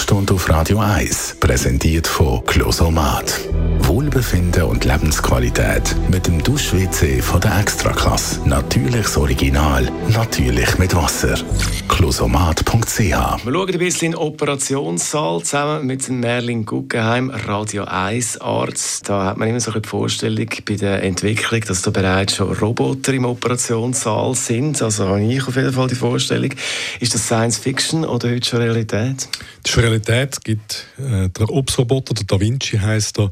Sprechstunde auf Radio 1, präsentiert von Closomat. Wohlbefinden und Lebensqualität mit dem Dusch-WC von der Extraklasse. Natürliches Original, natürlich mit Wasser. Closomat.ch Wir schauen ein bisschen in den Operationssaal zusammen mit Merlin Guggenheim, Radio 1 Arzt. Da hat man immer so eine Vorstellung bei der Entwicklung, dass da bereits schon Roboter im Operationssaal sind. Also habe ich auf jeden Fall die Vorstellung. Ist das Science Fiction oder heute schon Realität? Das ist Realität. Es gibt äh, der Ops-Roboter, der Da Vinci heißt er,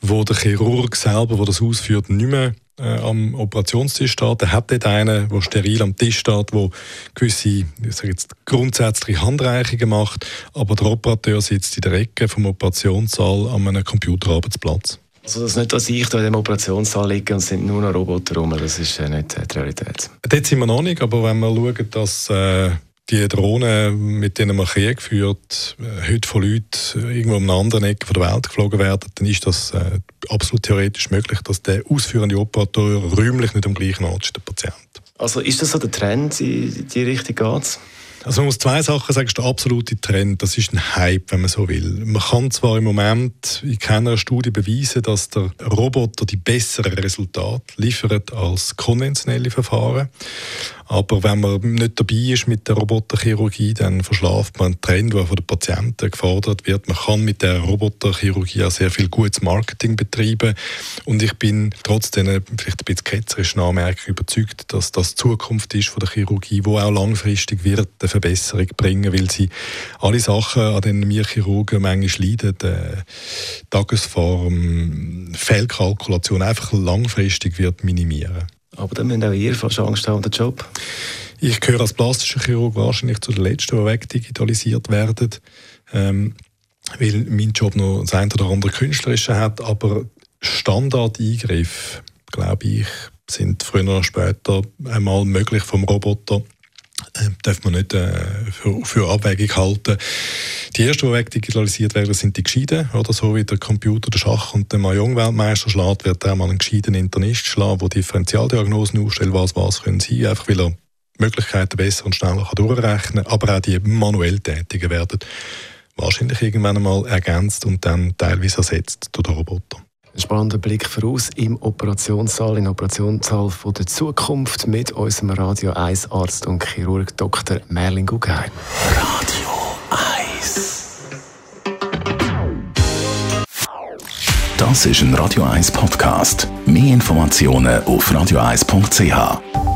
wo der Chirurg selber, der das ausführt, nicht mehr äh, am Operationstisch steht. Er hat dort einen, der steril am Tisch steht, der gewisse ich sage jetzt, grundsätzliche Handreichungen macht, aber der Operateur sitzt in der Ecke vom Operationssaal an einem Computerarbeitsplatz. Also das ist nicht, dass ich da in dem Operationssaal liege und es sind nur noch Roboter rum, das ist äh, nicht die Realität. Dort sind wir noch nicht, aber wenn wir schauen, dass äh, die Drohnen, mit denen man Krieg führt, äh, heute von Leuten irgendwo um eine andere Ecke der Welt geflogen werden, dann ist das äh, absolut theoretisch möglich, dass der ausführende Operateur räumlich nicht am gleichen Ort ist, der Patient. Also ist das so der Trend, in die Richtung geht also man muss zwei Sachen sagen, das ist der absolute Trend, das ist ein Hype, wenn man so will. Man kann zwar im Moment in keiner Studie beweisen, dass der Roboter die besseren Resultate liefert als konventionelle Verfahren, aber wenn man nicht dabei ist mit der Roboterchirurgie, dann verschlaft man einen Trend, der von den Patienten gefordert wird. Man kann mit der Roboterchirurgie auch sehr viel gutes Marketing betreiben. Und ich bin trotzdem vielleicht ein bisschen ketzerischen Anmerkung überzeugt, dass das die Zukunft ist von der Chirurgie, wo auch langfristig wird eine Verbesserung bringen, weil sie alle Sachen, an denen wir Chirurgen manchmal leiden, äh, Tagesform, Fehlkalkulation, einfach langfristig wird minimieren. Aber dann müssen auch ihr fast Angst haben den Job. Ich gehöre als plastischer Chirurg wahrscheinlich zu den Letzten, die wegdigitalisiert werden. Ähm, weil mein Job noch das eine oder andere Künstlerische hat. Aber Standardeingriff, glaube ich, sind früher oder später einmal möglich vom Roboter darf man nicht äh, für, für Abwägung halten. Die ersten, die wegdigitalisiert werden, sind die Gescheiden. Oder so wie der Computer, der Schach und der Mahjong-Weltmeister schlägt, wird er mal einen gescheiten Internist schlagen, der Differentialdiagnosen aufstellt, was was können sein, einfach weil er Möglichkeiten besser und schneller kann durchrechnen kann. Aber auch die manuell Tätigen werden wahrscheinlich irgendwann einmal ergänzt und dann teilweise ersetzt durch den Roboter. Ein spannender Blick voraus im Operationssaal, in Operationssaal von der Zukunft mit unserem Radio 1 Arzt und Chirurg Dr. Merlin Guggenheim. Radio 1 Das ist ein Radio 1 Podcast. Mehr Informationen auf radio1.ch.